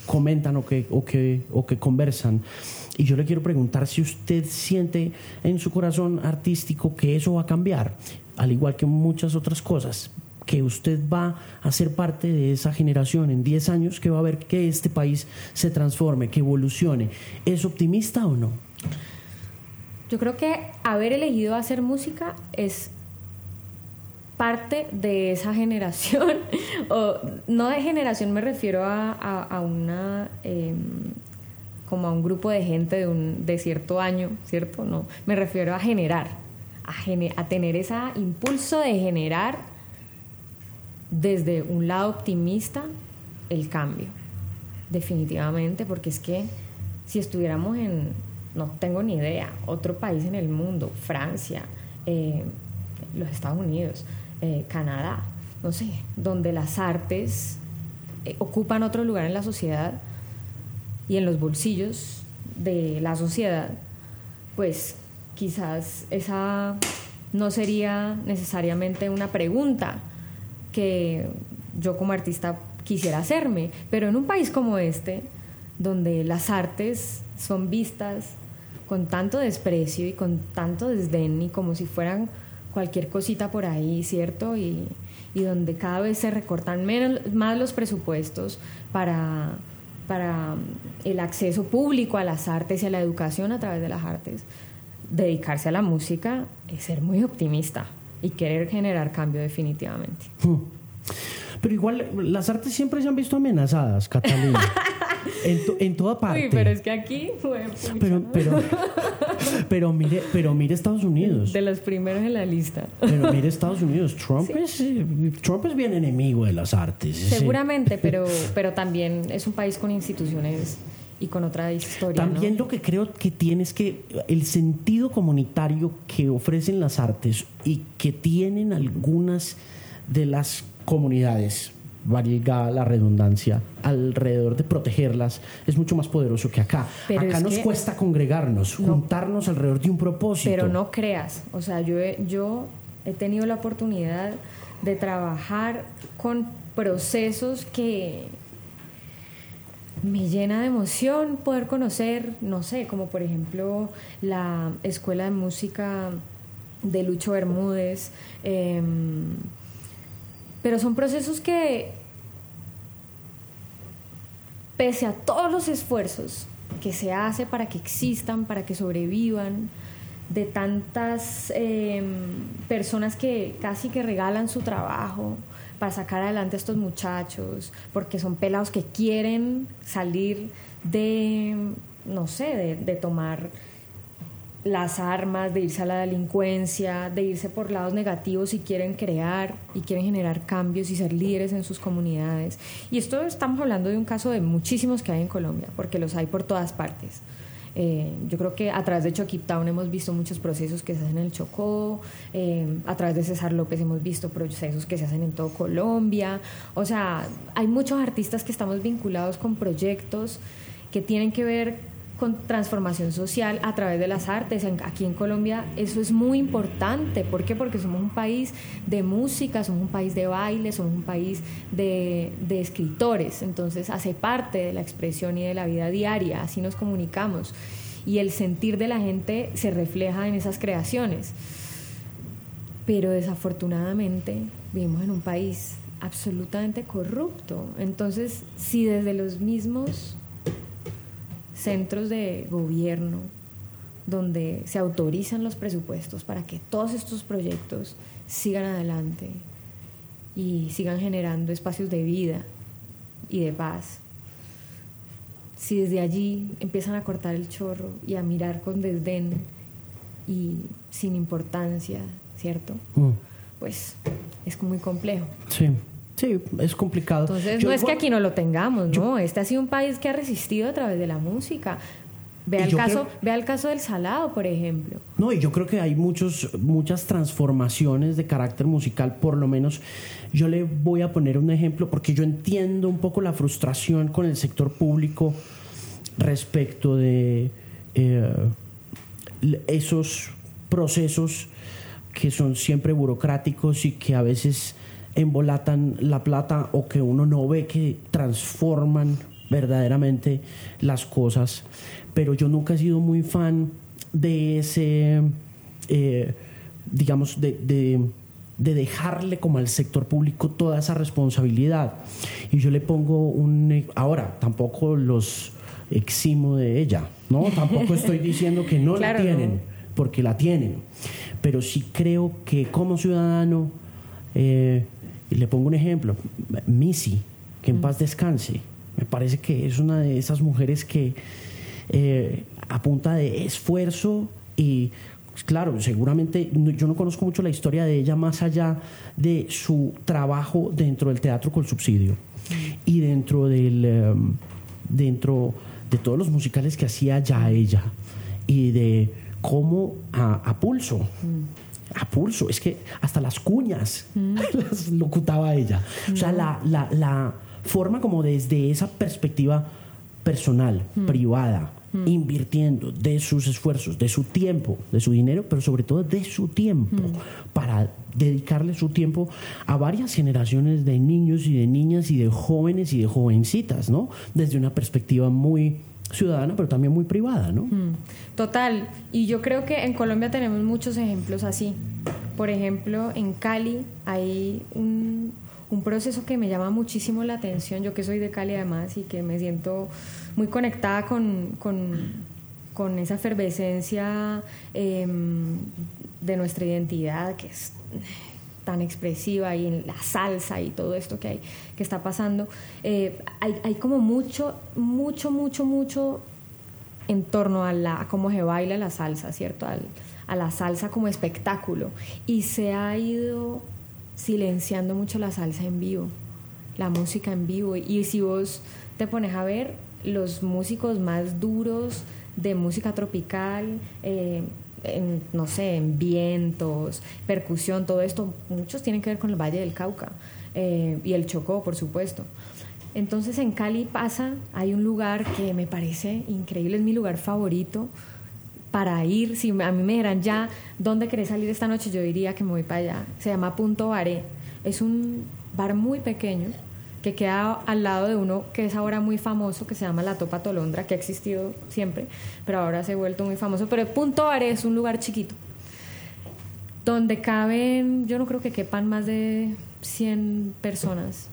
comentan o que, o que, o que conversan. Y yo le quiero preguntar si usted siente en su corazón artístico que eso va a cambiar, al igual que muchas otras cosas, que usted va a ser parte de esa generación en 10 años que va a ver que este país se transforme, que evolucione. ¿Es optimista o no? Yo creo que haber elegido hacer música es parte de esa generación, o no de generación me refiero a, una... Em, como a un grupo de gente de, un, de cierto año, ¿cierto? No, me refiero a generar, a, a tener ese impulso de generar desde un lado optimista el cambio, definitivamente, porque es que si estuviéramos en, no tengo ni idea, otro país en el mundo, Francia, eh, los Estados Unidos, eh, Canadá, no sé, donde las artes eh, ocupan otro lugar en la sociedad, y en los bolsillos de la sociedad, pues quizás esa no sería necesariamente una pregunta que yo como artista quisiera hacerme, pero en un país como este, donde las artes son vistas con tanto desprecio y con tanto desdén y como si fueran cualquier cosita por ahí, ¿cierto? Y, y donde cada vez se recortan más los presupuestos para para el acceso público a las artes y a la educación a través de las artes, dedicarse a la música es ser muy optimista y querer generar cambio definitivamente. Hmm. Pero igual las artes siempre se han visto amenazadas, Catalina. en, en, toda parte. Uy, pero es que aquí fue. Pero, pero, pero, mire, pero mire Estados Unidos. De los primeros en la lista. Pero mire Estados Unidos. Trump, es, Trump es bien enemigo de las artes. Seguramente, pero, pero también es un país con instituciones y con otra historia. También lo que creo que tiene es que el sentido comunitario que ofrecen las artes y que tienen algunas de las comunidades, valga la redundancia, alrededor de protegerlas, es mucho más poderoso que acá. acá nos cuesta congregarnos, juntarnos alrededor de un propósito. Pero no creas, o sea, yo, yo he tenido la oportunidad de trabajar con procesos que me llena de emoción poder conocer, no sé, como por ejemplo la Escuela de Música de Lucho Bermúdez, em, pero son procesos que, pese a todos los esfuerzos que se hace para que existan, para que sobrevivan, de tantas em, personas que casi que regalan su trabajo para sacar adelante a estos muchachos, porque son pelados que quieren salir de, no sé, de, tomar las armas, de irse a la delincuencia, de irse por lados negativos y quieren crear y quieren generar cambios y ser líderes en sus comunidades. Y esto estamos hablando de un caso de muchísimos que hay en Colombia, porque los hay por todas partes. Eh, yo creo que a través de Chokip Town hemos visto muchos procesos que se hacen en el Chocó, eh, a través de César López hemos visto procesos que se hacen en todo Colombia. O sea, hay muchos artistas que estamos vinculados con proyectos que tienen que ver con transformación social a través de las artes. Aquí en Colombia eso es muy importante. ¿Por qué? Porque somos un país de música, somos un país de baile, somos un país de, de escritores. Entonces hace parte de la expresión y de la vida diaria, así nos comunicamos. Y el sentir de la gente se refleja en esas creaciones. Pero desafortunadamente vivimos en un país absolutamente corrupto. Entonces, si desde los mismos centros de gobierno donde se autorizan los presupuestos para que todos estos proyectos sigan adelante y sigan generando espacios de vida y de paz. Si desde allí empiezan a cortar el chorro y a mirar con desdén y sin importancia, ¿cierto? Mm. Pues es muy complejo. Sí. Sí, es complicado. Entonces, no es que aquí no lo tengamos, no. Este ha sido un país que ha resistido a través de la música. Vea el, caso, el caso del salado, por ejemplo. No, y yo creo que hay muchos, muchas transformaciones de carácter musical, por lo menos yo le voy a poner un ejemplo, porque yo entiendo un poco la frustración con el sector público respecto de eh, esos procesos que son siempre burocráticos y que a veces embolatan la plata o que uno no ve que transforman verdaderamente las cosas. Pero yo nunca he sido muy fan de ese, eh, digamos, de, de, dejarle como al sector público toda esa responsabilidad. Y yo le pongo un... Ahora, tampoco los eximo de ella, ¿no? Tampoco estoy diciendo que no la tienen, porque la tienen. Pero sí creo que como ciudadano... Eh, y le pongo un ejemplo, Missy, que en mm. paz descanse. Me parece que es una de esas mujeres que eh, a punta de esfuerzo y pues, claro, seguramente yo no conozco mucho la historia de ella más allá de su trabajo dentro del teatro con subsidio y dentro del em, dentro de todos los musicales que hacía ya ella y de cómo a, pulso mm a pulso. Es que hasta las cuñas mm. las locutaba ella. O sea, la, la, forma como desde esa perspectiva personal, mm. privada, mm. invirtiendo de sus esfuerzos, de su tiempo, de su dinero, pero sobre todo de su tiempo, para dedicarle su tiempo a varias generaciones de niños y de niñas y de jóvenes y de jovencitas, ¿no? Desde una perspectiva muy ciudadana, pero también muy privada, ¿no? Mm, total. Y yo creo que en Colombia tenemos muchos ejemplos así. Por ejemplo, en Cali hay un, proceso que me llama muchísimo la atención, yo que soy de Cali además y que me siento muy conectada con, con, esa efervescencia em, de nuestra identidad, que es tan expresiva y en la salsa y todo esto que hay que está pasando eh, hay, hay, como mucho mucho mucho mucho en torno a la cómo se baila la salsa cierto a la salsa como espectáculo. Y se ha ido silenciando mucho la salsa en vivo la música en vivo. Y si vos te pones a ver los músicos más duros de música tropical eh, en, no sé, en vientos, percusión, todo esto, muchos tienen que ver con el Valle del Cauca eh, y el Chocó, por supuesto. Entonces en Cali pasa, hay un lugar que me parece increíble, es mi lugar favorito, para ir, si a mí me dijeran ya, ¿dónde querés salir esta noche? Yo diría que me voy para allá. Se llama Punto Baré. Es un bar muy pequeño que queda al lado de uno que es ahora muy famoso, que se llama La Topa Tolondra, que ha existido siempre, pero ahora se ha vuelto muy famoso. Pero Punto Baré es un lugar chiquito, donde caben, yo no creo que quepan más de 100 personas.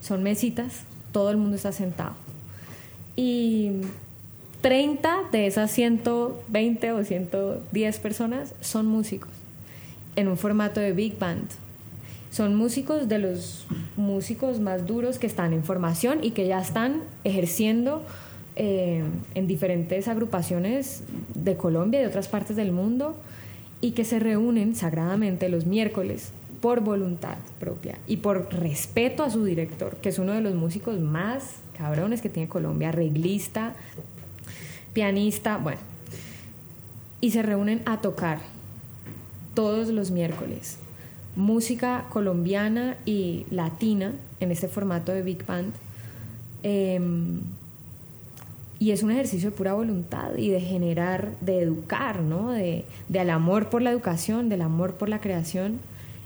Son mesitas, todo el mundo está sentado. Y 30 de esas 120 o 110 personas son músicos en un formato de big band. Son músicos de los músicos más duros que están en formación y que ya están ejerciendo eh, en diferentes agrupaciones de Colombia y de otras partes del mundo y que se reúnen sagradamente los miércoles por voluntad propia y por respeto a su director, que es uno de los músicos más cabrones que tiene Colombia, arreglista, pianista, bueno, y se reúnen a tocar todos los miércoles música colombiana y latina en este formato de Big Band. Em, y es un ejercicio de pura voluntad y de generar, de educar, ¿no? De, del amor por la educación, del amor por la creación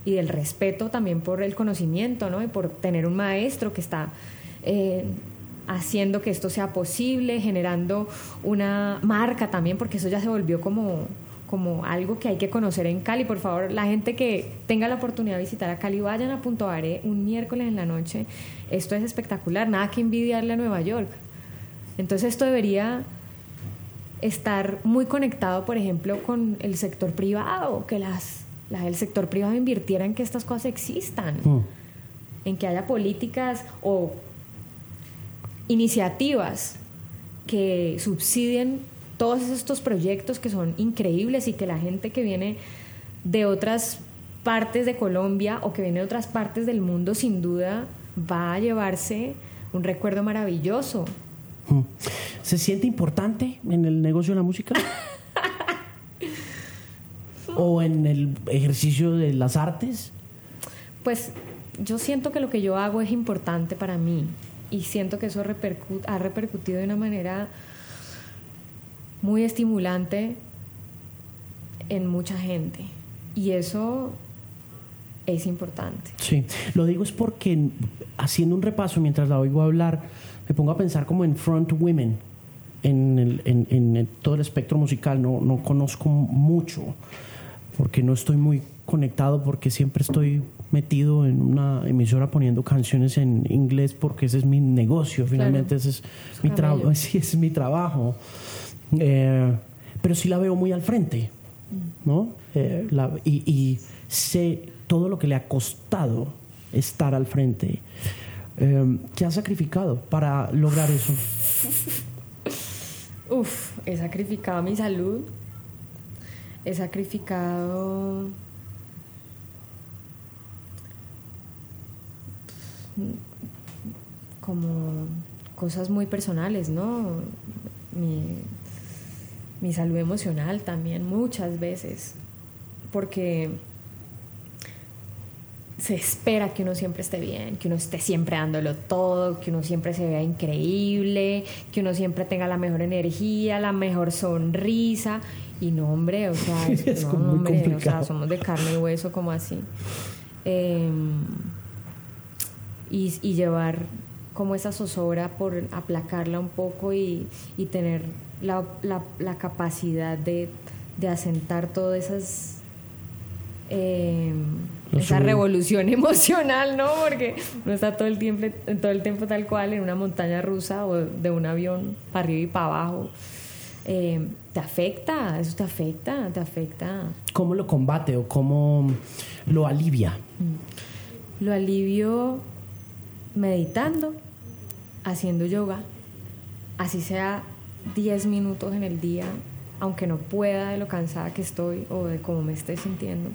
y del respeto también por el conocimiento, ¿no? Y por tener un maestro que está eh, haciendo que esto sea posible, generando una marca también, porque eso ya se volvió como, como algo que hay que conocer en Cali. Por favor, la gente que tenga la oportunidad de visitar a Cali, vayan a Punto Are un miércoles en la noche. Esto es espectacular, nada que envidiarle a Nueva York. Entonces esto debería estar muy conectado, por ejemplo, con el sector privado, que las, el sector privado invirtiera en que estas cosas existan, mm. en que haya políticas o iniciativas que subsidien todos estos proyectos que son increíbles y que la gente que viene de otras partes de Colombia o que viene de otras partes del mundo sin duda va a llevarse un recuerdo maravilloso. Mm. ¿Se siente importante en el negocio de la música? ¿O en el ejercicio de las artes? Pues yo siento que lo que yo hago es importante para mí y siento que eso ha repercutido de una manera muy estimulante en mucha gente. Y eso es importante. Sí, lo digo es porque haciendo un repaso mientras la oigo hablar, me pongo a pensar como en front women, en, el, en, en todo el espectro musical. No, no conozco mucho porque no estoy muy conectado, porque siempre estoy metido en una emisora poniendo canciones en inglés porque ese es mi negocio, finalmente ese es, mi trabajo, sí, es mi trabajo. Pero sí la veo muy al frente, ¿no? Eh, y, sé todo lo que le ha costado estar al frente. Eh, ¿Qué ha sacrificado para lograr eso? Uf, he sacrificado mi salud, he sacrificado como cosas muy personales, ¿no? Mi, salud emocional también, muchas veces, porque se espera que uno siempre esté bien, que uno esté siempre dándolo todo, que uno siempre se vea increíble, que uno siempre tenga la mejor energía, la mejor sonrisa. Y no, hombre, o sea, somos de carne y hueso como así. Em, y, llevar como esa zozobra por aplacarla un poco y, tener la, la, capacidad de, de, asentar todas esas... Eh, esa revolución emocional, ¿no? Porque no está todo el tiempo, todo el tiempo tal cual en una montaña rusa o de un avión para arriba y para abajo. Eh, te afecta, eso te afecta, te afecta. ¿Cómo lo combate o cómo lo alivia? Mm. Lo alivio meditando, haciendo yoga, así sea 10 minutos en el día, aunque no pueda de lo cansada que estoy o de cómo me esté sintiendo,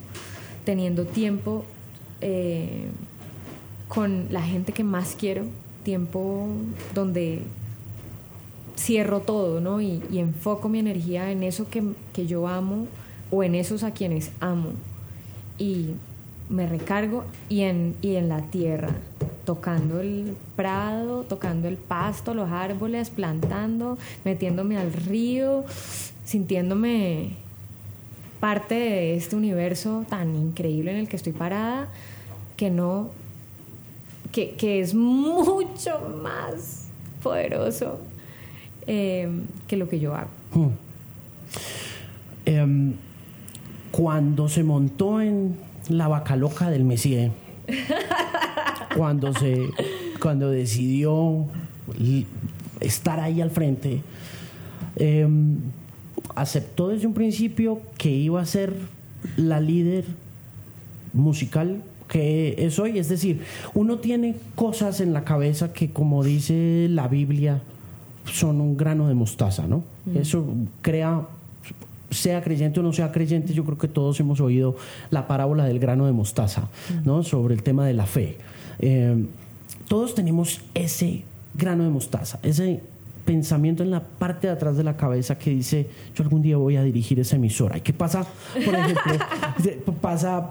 teniendo tiempo eh, con la gente que más quiero, tiempo donde cierro todo, ¿no? Y, enfoco mi energía en eso que, que, yo amo o en esos a quienes amo. Y me recargo y en, y en la tierra tocando el prado, tocando el pasto, los árboles, plantando, metiéndome al río, sintiéndome parte de este universo tan increíble en el que estoy parada, que no, que, es mucho más poderoso eh, que lo que yo hago. Hmm. Em, cuando se montó en la vaca loca del Mesías, cuando se cuando decidió estar ahí al frente, em, aceptó desde un principio que iba a ser la líder musical que es hoy. Es decir, uno tiene cosas en la cabeza que, como dice la Biblia, son un grano de mostaza, ¿no? Mm. Eso crea sea creyente o no sea creyente, yo creo que todos hemos oído la parábola del grano de mostaza, ¿no? Sobre el tema de la fe. Eh, todos tenemos ese grano de mostaza, ese pensamiento en la parte de atrás de la cabeza que dice, yo algún día voy a dirigir esa emisora. ¿Y qué pasa? Por ejemplo, pasa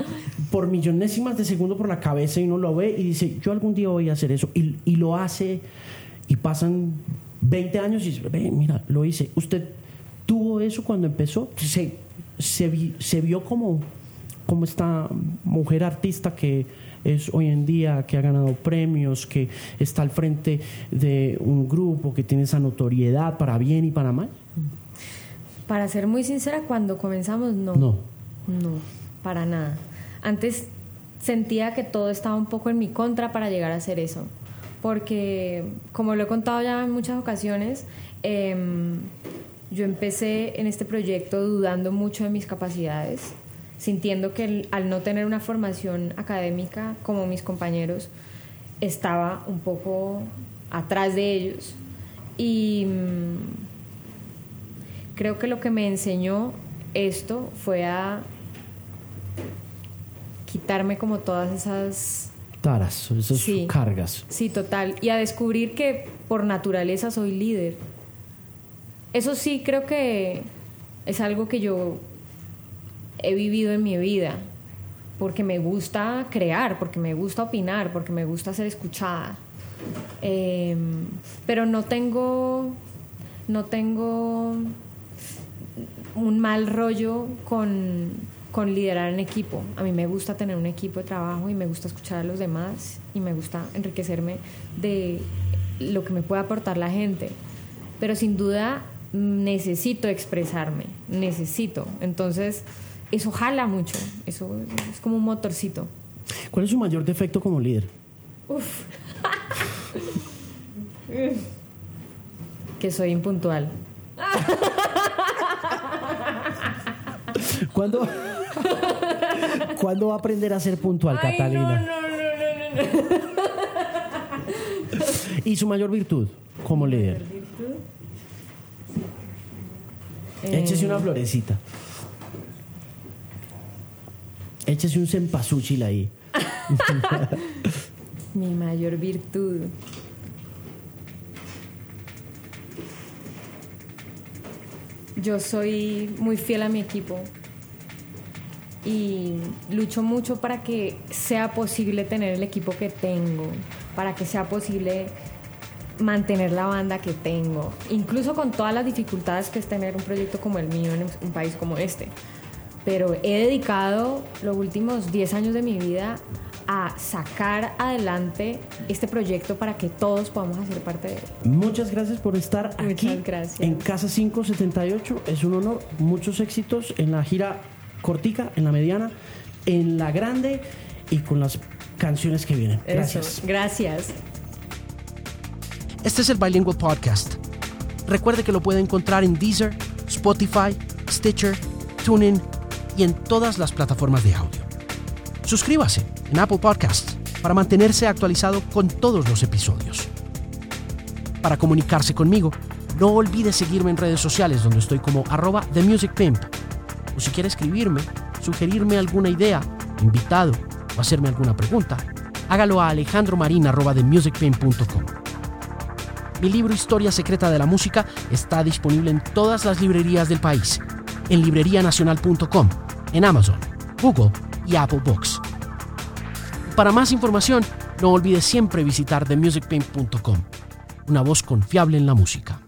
por millonésimas de segundo por la cabeza y uno lo ve y dice, yo algún día voy a hacer eso. Y, y lo hace y pasan 20 años y dice, mira, lo hice. Usted tuvo eso cuando empezó, se, se, vio como, como esta mujer artista que es hoy en día, que ha ganado premios, que está al frente de un grupo, que tiene esa notoriedad para bien y para mal? Para ser muy sincera, cuando comenzamos no. No. No, para nada. Antes sentía que todo estaba un poco en mi contra para llegar a hacer eso. Porque, como lo he contado ya en muchas ocasiones, em, yo empecé en este proyecto dudando mucho de mis capacidades, sintiendo que al no tener una formación académica como mis compañeros, estaba un poco atrás de ellos. Y mm, creo que lo que me enseñó esto fue a quitarme como todas esas taras, esas cargas. Sí, total. Y a descubrir que por naturaleza soy líder eso sí creo que es algo que yo he vivido en mi vida, porque me gusta crear, porque me gusta opinar, porque me gusta ser escuchada. Em, pero no tengo, no tengo un mal rollo con, con liderar en equipo. A mí me gusta tener un equipo de trabajo y me gusta escuchar a los demás y me gusta enriquecerme de lo que me puede aportar la gente. Pero sin duda necesito expresarme, necesito. Entonces, eso jala mucho, eso es como un motorcito. ¿Cuál es su mayor defecto como líder? Uf. que soy impuntual. ¿Cuándo, ¿Cuándo va a aprender a ser puntual, Catalina? No, no, no, ¿Y su mayor virtud como líder? Échese una florecita. Échese un cempasúchil ahí. Mi mayor virtud. Yo soy muy fiel a mi equipo y lucho mucho para que sea posible tener el equipo que tengo, para que sea posible mantener la banda que tengo, incluso con todas las dificultades que es tener un proyecto como el mío en un país como este. Pero he dedicado los últimos 10 años de mi vida a sacar adelante este proyecto para que todos podamos hacer parte de él. Muchas gracias por estar aquí gracias. en Casa 578. Es un honor. Muchos éxitos en la gira cortica, en la mediana, en la grande y con las canciones que vienen. Gracias. gracias. Este es el Bilingual Podcast. Recuerde que lo puede encontrar en Deezer, Spotify, Stitcher, TuneIn y en todas las plataformas de audio. Suscríbase en Apple Podcasts para mantenerse actualizado con todos los episodios. Para comunicarse conmigo, no olvide seguirme en redes sociales donde estoy como arroba TheMusicPimp. O si quiere escribirme, sugerirme alguna idea, invitado o hacerme alguna pregunta, hágalo a alejandromarin.com. Mi libro Historia Secreta de la Música está disponible en todas las librerías del país, en librerianacional.com, en Amazon, Google y Apple Books. Para más información, no olvides siempre visitar themusicpain.com, una voz confiable en la música.